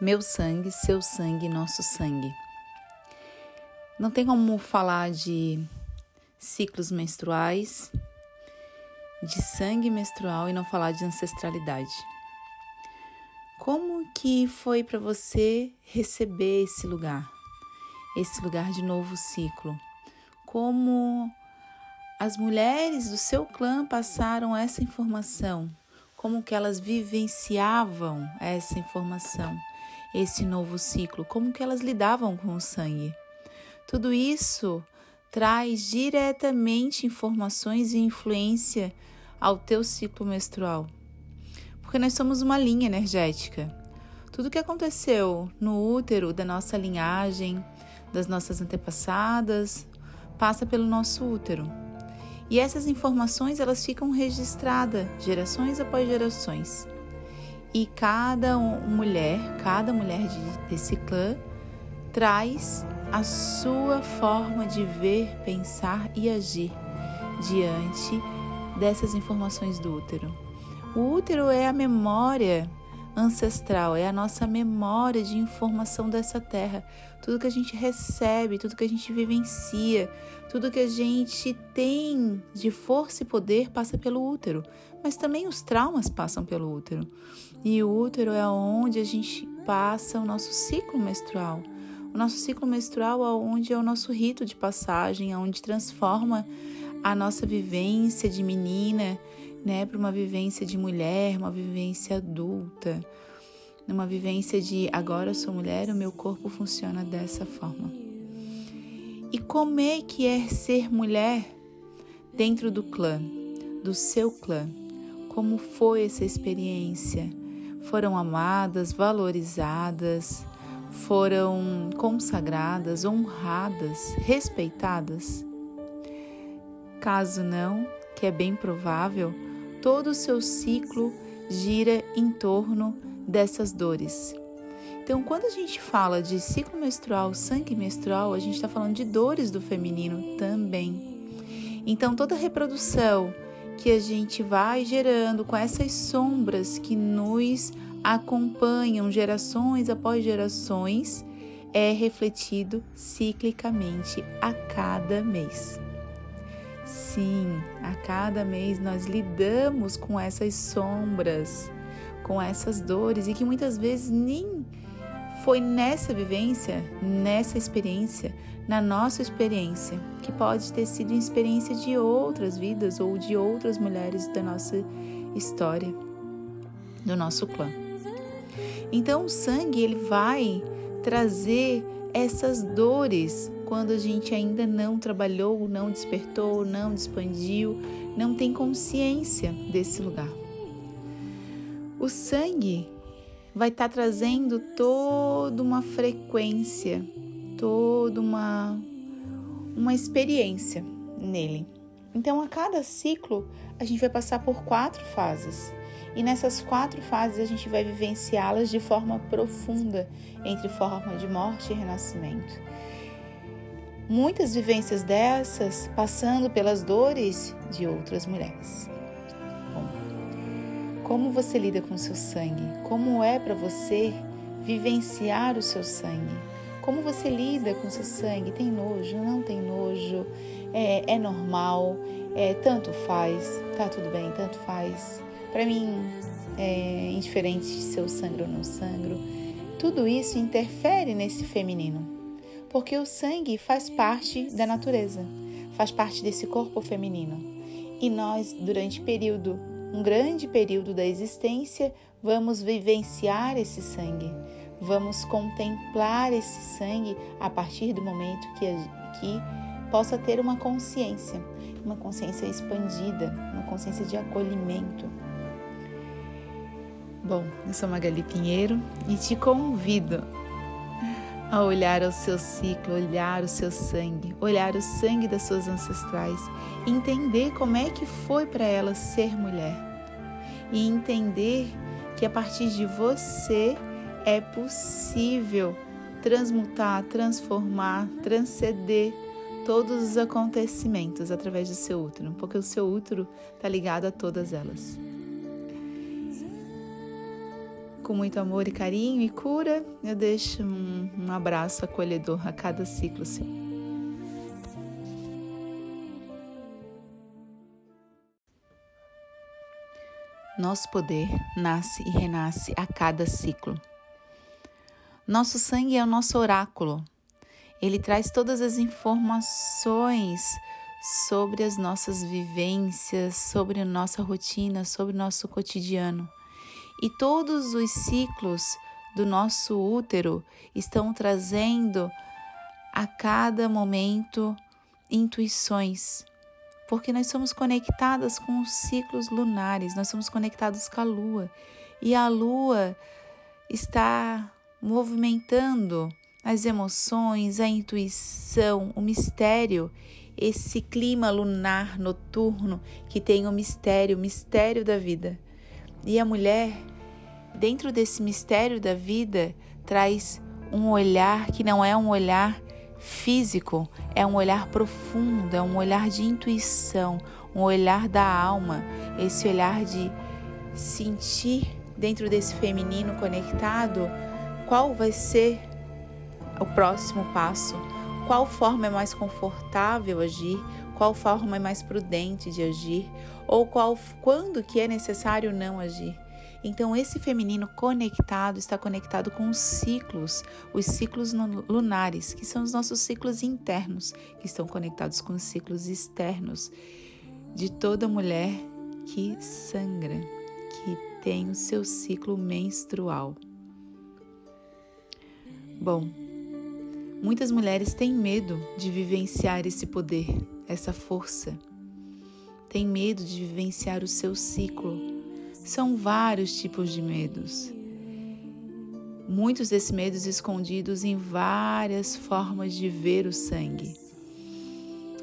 Meu sangue, seu sangue, nosso sangue. Não tem como falar de ciclos menstruais, de sangue menstrual e não falar de ancestralidade. Como que foi para você receber esse lugar? Esse lugar de novo ciclo? Como as mulheres do seu clã passaram essa informação? Como que elas vivenciavam essa informação? Esse novo ciclo, como que elas lidavam com o sangue. Tudo isso traz diretamente informações e influência ao teu ciclo menstrual. Porque nós somos uma linha energética. Tudo que aconteceu no útero da nossa linhagem, das nossas antepassadas, passa pelo nosso útero. E essas informações elas ficam registradas gerações após gerações. E cada mulher, cada mulher de, desse clã traz a sua forma de ver, pensar e agir diante dessas informações do útero. O útero é a memória ancestral, é a nossa memória de informação dessa terra. Tudo que a gente recebe, tudo que a gente vivencia, tudo que a gente tem de força e poder passa pelo útero, mas também os traumas passam pelo útero. E o útero é onde a gente passa o nosso ciclo menstrual. O nosso ciclo menstrual é onde é o nosso rito de passagem, é onde transforma a nossa vivência de menina, né, para uma vivência de mulher, uma vivência adulta, numa vivência de agora eu sou mulher, o meu corpo funciona dessa forma. E como é que é ser mulher dentro do clã, do seu clã? Como foi essa experiência? Foram amadas, valorizadas, foram consagradas, honradas, respeitadas? Caso não, que é bem provável, todo o seu ciclo gira em torno dessas dores. Então, quando a gente fala de ciclo menstrual, sangue menstrual, a gente está falando de dores do feminino também. Então, toda reprodução que a gente vai gerando com essas sombras que nos acompanham gerações após gerações é refletido ciclicamente a cada mês. Sim, a cada mês nós lidamos com essas sombras, com essas dores e que muitas vezes nem foi nessa vivência, nessa experiência, na nossa experiência, que pode ter sido experiência de outras vidas ou de outras mulheres da nossa história, do nosso clã. Então o sangue ele vai trazer essas dores quando a gente ainda não trabalhou, não despertou, não expandiu, não tem consciência desse lugar. O sangue vai estar tá trazendo toda uma frequência, toda uma, uma experiência nele. Então, a cada ciclo, a gente vai passar por quatro fases. E nessas quatro fases, a gente vai vivenciá-las de forma profunda, entre forma de morte e renascimento muitas vivências dessas passando pelas dores de outras mulheres. Bom, como você lida com seu sangue? Como é para você vivenciar o seu sangue? Como você lida com seu sangue? Tem nojo? Não tem nojo? É, é normal? É, tanto faz? Tá tudo bem? Tanto faz? Para mim, é indiferente se eu sangro ou não sangro. Tudo isso interfere nesse feminino porque o sangue faz parte da natureza, faz parte desse corpo feminino. E nós, durante período, um grande período da existência, vamos vivenciar esse sangue, vamos contemplar esse sangue a partir do momento que, que possa ter uma consciência, uma consciência expandida, uma consciência de acolhimento. Bom, eu sou Magali Pinheiro e te convido a olhar ao seu ciclo, olhar o seu sangue, olhar o sangue das suas ancestrais, entender como é que foi para elas ser mulher e entender que a partir de você é possível transmutar, transformar, transcender todos os acontecimentos através do seu útero, porque o seu útero está ligado a todas elas. Com muito amor e carinho e cura, eu deixo um, um abraço acolhedor a cada ciclo seu. Nosso poder nasce e renasce a cada ciclo. Nosso sangue é o nosso oráculo. Ele traz todas as informações sobre as nossas vivências, sobre a nossa rotina, sobre o nosso cotidiano. E todos os ciclos do nosso útero estão trazendo a cada momento intuições, porque nós somos conectadas com os ciclos lunares, nós somos conectados com a lua, e a lua está movimentando as emoções, a intuição, o mistério, esse clima lunar noturno que tem o mistério, o mistério da vida. E a mulher, dentro desse mistério da vida, traz um olhar que não é um olhar físico, é um olhar profundo, é um olhar de intuição, um olhar da alma, esse olhar de sentir dentro desse feminino conectado qual vai ser o próximo passo, qual forma é mais confortável agir, qual forma é mais prudente de agir, ou qual quando que é necessário não agir. Então esse feminino conectado está conectado com os ciclos, os ciclos lunares, que são os nossos ciclos internos, que estão conectados com os ciclos externos de toda mulher que sangra, que tem o seu ciclo menstrual. Bom, muitas mulheres têm medo de vivenciar esse poder, essa força. Têm medo de vivenciar o seu ciclo. São vários tipos de medos. Muitos desses medos escondidos em várias formas de ver o sangue.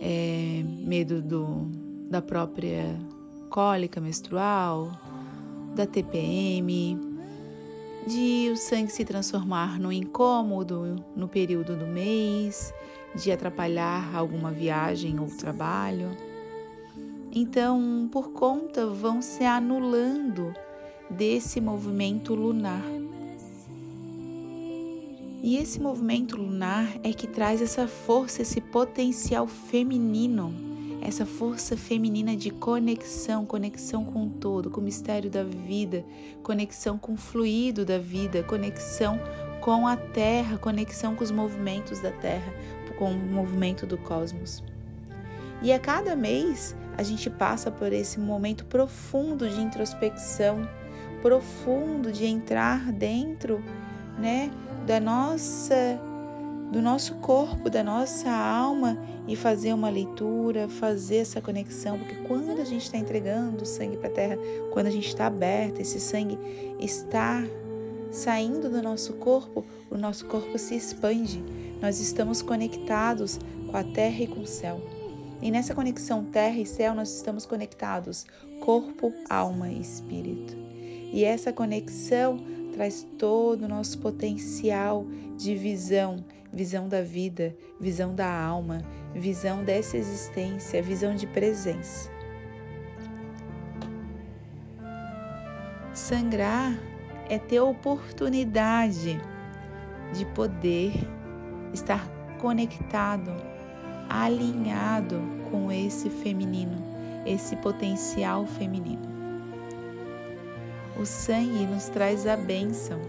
É, medo do, da própria cólica menstrual, da TPM, de o sangue se transformar no incômodo no período do mês, de atrapalhar alguma viagem ou trabalho. Então, por conta, vão se anulando desse movimento lunar. E esse movimento lunar é que traz essa força, esse potencial feminino essa força feminina de conexão, conexão com o todo, com o mistério da vida, conexão com o fluido da vida, conexão com a terra, conexão com os movimentos da terra, com o movimento do cosmos. E a cada mês a gente passa por esse momento profundo de introspecção, profundo de entrar dentro, né, da nossa do nosso corpo, da nossa alma e fazer uma leitura, fazer essa conexão, porque quando a gente está entregando o sangue para a terra, quando a gente está aberto, esse sangue está saindo do nosso corpo, o nosso corpo se expande. Nós estamos conectados com a terra e com o céu. E nessa conexão terra e céu, nós estamos conectados corpo, alma e espírito. E essa conexão traz todo o nosso potencial de visão, visão da vida, visão da alma, visão dessa existência, visão de presença. Sangrar é ter oportunidade de poder estar conectado, alinhado com esse feminino, esse potencial feminino. O sangue nos traz a bênção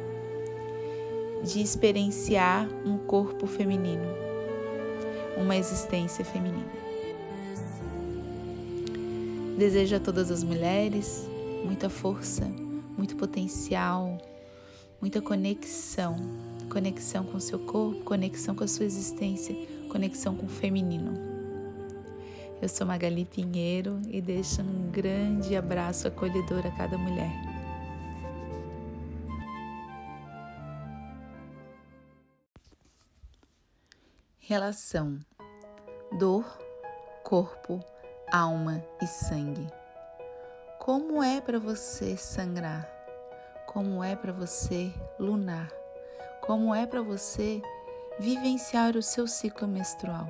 de experienciar um corpo feminino, uma existência feminina. Desejo a todas as mulheres muita força, muito potencial, muita conexão, conexão com seu corpo, conexão com a sua existência, conexão com o feminino. Eu sou Magali Pinheiro e deixo um grande abraço acolhedor a cada mulher. Relação dor, corpo, alma e sangue. Como é para você sangrar? Como é para você lunar? Como é para você vivenciar o seu ciclo menstrual?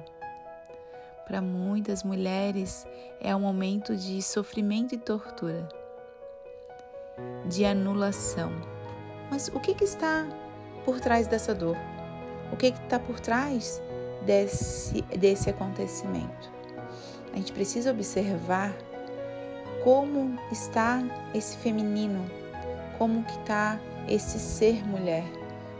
Para muitas mulheres é um momento de sofrimento e tortura, de anulação, Mas o que, que está por trás dessa dor? O que está por trás desse, desse acontecimento? A gente precisa observar como está esse feminino, como que está esse ser mulher,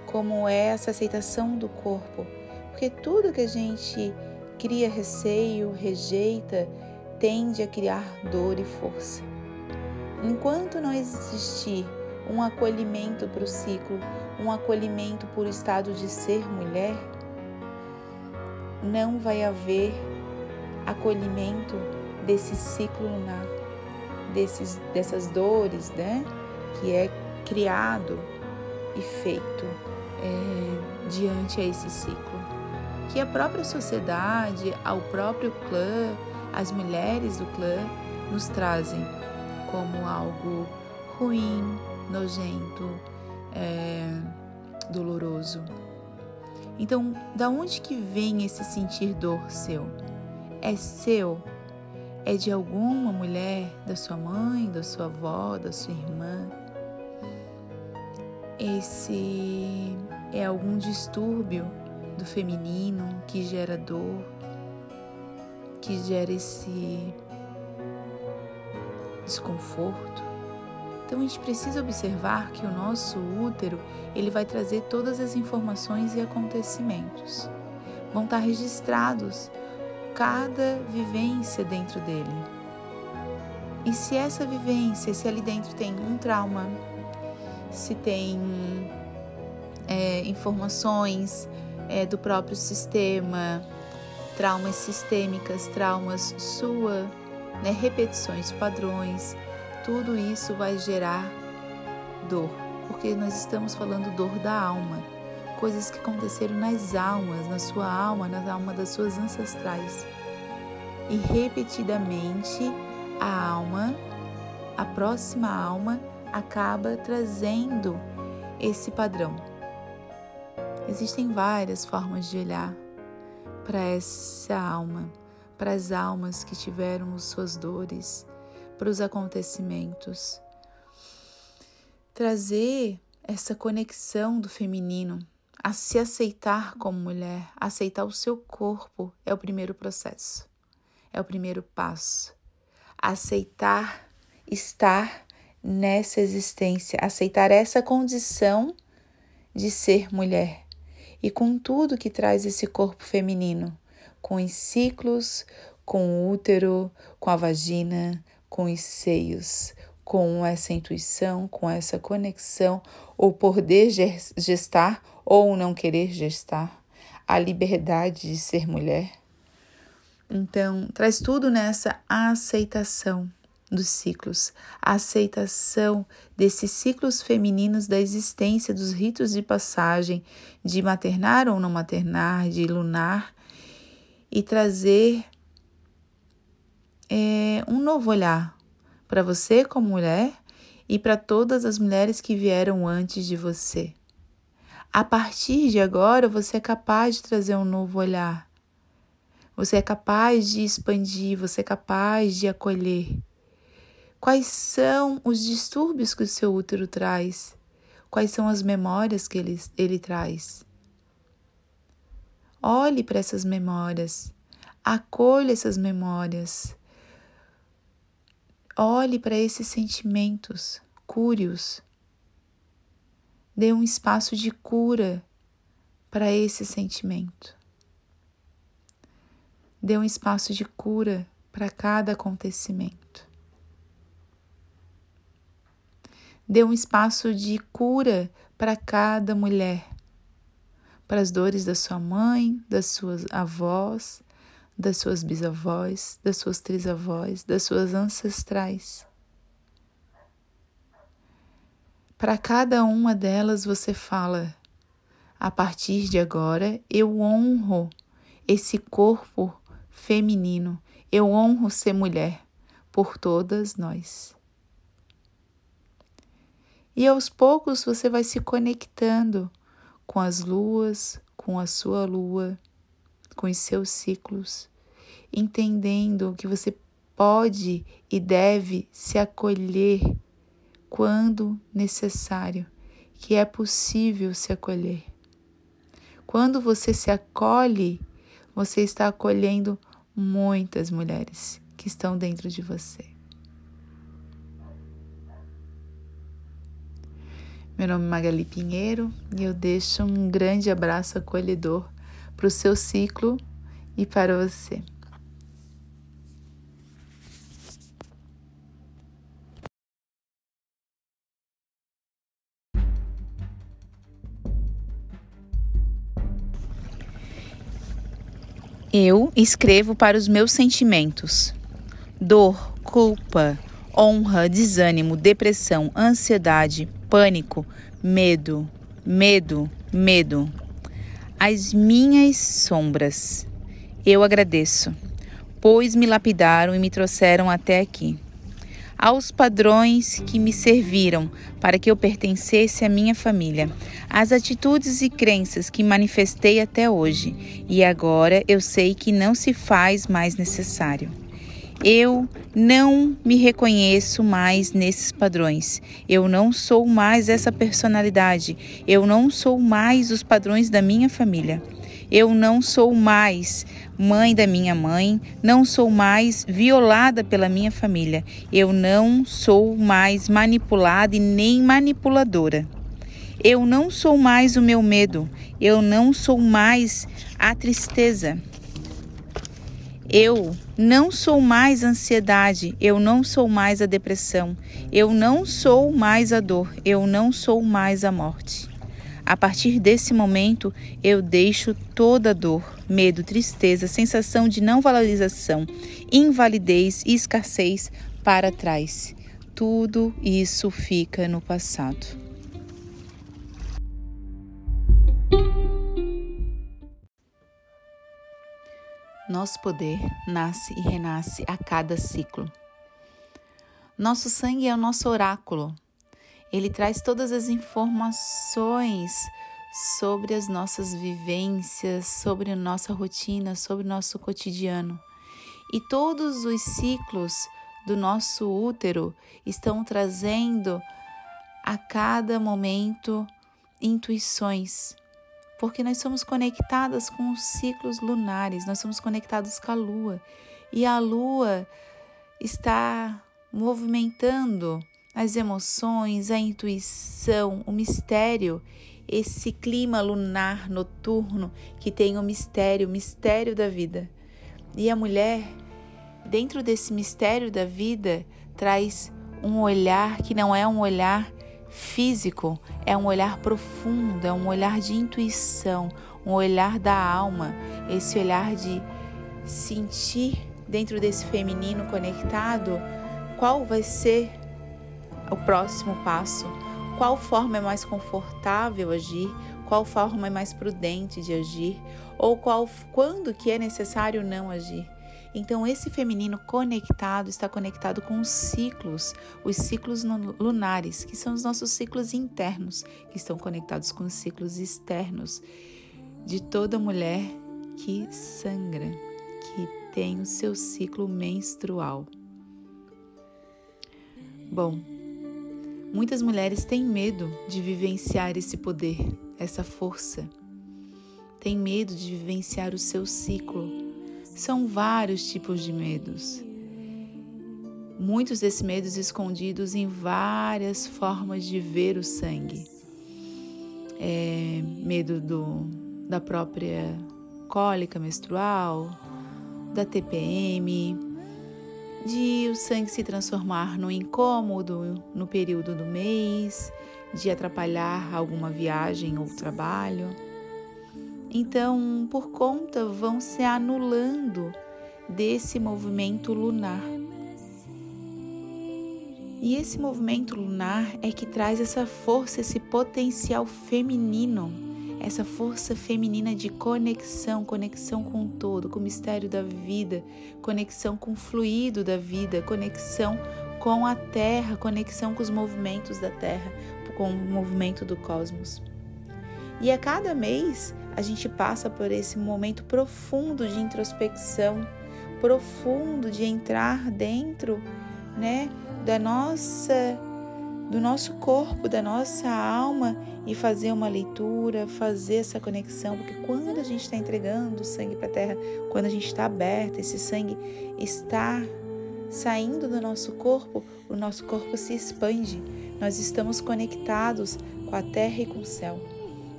como é essa aceitação do corpo, porque tudo que a gente cria receio, rejeita, tende a criar dor e força. Enquanto não existir um acolhimento para o ciclo, um acolhimento por estado de ser mulher, não vai haver acolhimento desse ciclo lunar, desses, dessas dores, né? Que é criado e feito é, diante a esse ciclo. Que a própria sociedade, ao próprio clã, as mulheres do clã nos trazem como algo ruim, nojento, é, doloroso. Então, da onde que vem esse sentir dor seu? É seu? É de alguma mulher, da sua mãe, da sua avó, da sua irmã? Esse é algum distúrbio do feminino que gera dor, que gera esse desconforto. Então a gente precisa observar que o nosso útero, ele vai trazer todas as informações e acontecimentos. Vão estar registrados cada vivência dentro dele. E se essa vivência, se ali dentro tem um trauma, se tem é, informações é, do próprio sistema, traumas sistêmicas, traumas sua, né, repetições, padrões, tudo isso vai gerar dor, porque nós estamos falando dor da alma, coisas que aconteceram nas almas, na sua alma, na alma das suas ancestrais. E repetidamente a alma, a próxima alma, acaba trazendo esse padrão. Existem várias formas de olhar para essa alma, para as almas que tiveram suas dores, para os acontecimentos. Trazer essa conexão do feminino, a se aceitar como mulher, aceitar o seu corpo é o primeiro processo, é o primeiro passo. Aceitar estar nessa existência, aceitar essa condição de ser mulher e com tudo que traz esse corpo feminino, com os ciclos, com o útero, com a vagina, com os seios, com essa intuição, com essa conexão, ou poder gestar ou não querer gestar, a liberdade de ser mulher. Então, traz tudo nessa aceitação dos ciclos, a aceitação desses ciclos femininos da existência, dos ritos de passagem, de maternar ou não maternar, de lunar, e trazer é, um novo olhar para você como mulher e para todas as mulheres que vieram antes de você. A partir de agora, você é capaz de trazer um novo olhar. Você é capaz de expandir, você é capaz de acolher. Quais são os distúrbios que o seu útero traz? Quais são as memórias que ele, ele traz? Olhe para essas memórias, acolha essas memórias. Olhe para esses sentimentos, cure-os. Dê um espaço de cura para esse sentimento. Dê um espaço de cura para cada acontecimento. Dê um espaço de cura para cada mulher, para as dores da sua mãe, das suas avós, das suas bisavós, das suas trisavós, das suas ancestrais. Para cada uma delas você fala: a partir de agora eu honro esse corpo feminino, eu honro ser mulher por todas nós. E aos poucos você vai se conectando com as luas, com a sua lua, com os seus ciclos, entendendo que você pode e deve se acolher quando necessário, que é possível se acolher. Quando você se acolhe, você está acolhendo muitas mulheres que estão dentro de você. Meu nome é Magali Pinheiro e eu deixo um grande abraço acolhedor para o seu ciclo e para você. Eu escrevo para os meus sentimentos: dor, culpa, honra, desânimo, depressão, ansiedade, pânico, medo, medo, medo. As minhas sombras. Eu agradeço, pois me lapidaram e me trouxeram até aqui aos padrões que me serviram para que eu pertencesse à minha família, às atitudes e crenças que manifestei até hoje, e agora eu sei que não se faz mais necessário. Eu não me reconheço mais nesses padrões. Eu não sou mais essa personalidade. Eu não sou mais os padrões da minha família. Eu não sou mais mãe da minha mãe, não sou mais violada pela minha família. Eu não sou mais manipulada e nem manipuladora. Eu não sou mais o meu medo. Eu não sou mais a tristeza. Eu não sou mais a ansiedade, eu não sou mais a depressão, eu não sou mais a dor, eu não sou mais a morte. A partir desse momento, eu deixo toda dor, medo, tristeza, sensação de não valorização, invalidez e escassez para trás. Tudo isso fica no passado. Nosso poder nasce e renasce a cada ciclo. Nosso sangue é o nosso oráculo, ele traz todas as informações sobre as nossas vivências, sobre a nossa rotina, sobre o nosso cotidiano. E todos os ciclos do nosso útero estão trazendo a cada momento intuições, porque nós somos conectadas com os ciclos lunares, nós somos conectados com a lua e a lua está movimentando as emoções, a intuição, o mistério, esse clima lunar noturno que tem o mistério, o mistério da vida. E a mulher, dentro desse mistério da vida, traz um olhar que não é um olhar físico, é um olhar profundo, é um olhar de intuição, um olhar da alma, esse olhar de sentir dentro desse feminino conectado qual vai ser o próximo passo, qual forma é mais confortável agir, qual forma é mais prudente de agir, ou qual quando que é necessário não agir. Então esse feminino conectado está conectado com os ciclos, os ciclos lunares, que são os nossos ciclos internos, que estão conectados com os ciclos externos de toda mulher que sangra, que tem o seu ciclo menstrual. Bom, Muitas mulheres têm medo de vivenciar esse poder, essa força. Têm medo de vivenciar o seu ciclo. São vários tipos de medos. Muitos desses medos escondidos em várias formas de ver o sangue. É, medo do, da própria cólica menstrual, da TPM, de o sangue se transformar no incômodo no período do mês, de atrapalhar alguma viagem ou trabalho. Então, por conta, vão se anulando desse movimento lunar. E esse movimento lunar é que traz essa força, esse potencial feminino essa força feminina de conexão, conexão com o todo, com o mistério da vida, conexão com o fluido da vida, conexão com a terra, conexão com os movimentos da terra, com o movimento do cosmos. E a cada mês a gente passa por esse momento profundo de introspecção, profundo de entrar dentro, né, da nossa do nosso corpo, da nossa alma e fazer uma leitura, fazer essa conexão, porque quando a gente está entregando o sangue para a terra, quando a gente está aberto, esse sangue está saindo do nosso corpo, o nosso corpo se expande. Nós estamos conectados com a terra e com o céu.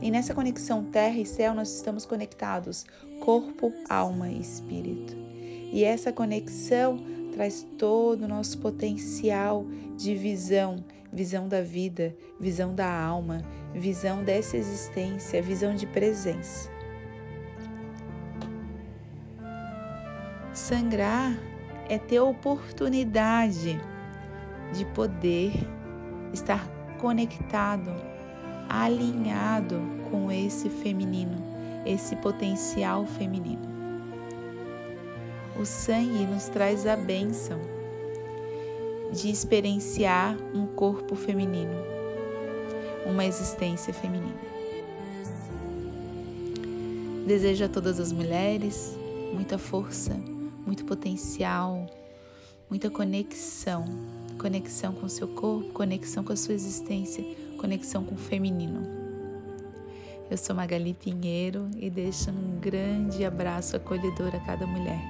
E nessa conexão terra e céu, nós estamos conectados corpo, alma e espírito. E essa conexão traz todo o nosso potencial de visão, visão da vida, visão da alma, visão dessa existência, visão de presença. Sangrar é ter oportunidade de poder estar conectado, alinhado com esse feminino, esse potencial feminino. O sangue nos traz a bênção de experienciar um corpo feminino, uma existência feminina. Desejo a todas as mulheres muita força, muito potencial, muita conexão, conexão com seu corpo, conexão com a sua existência, conexão com o feminino. Eu sou Magali Pinheiro e deixo um grande abraço acolhedor a cada mulher.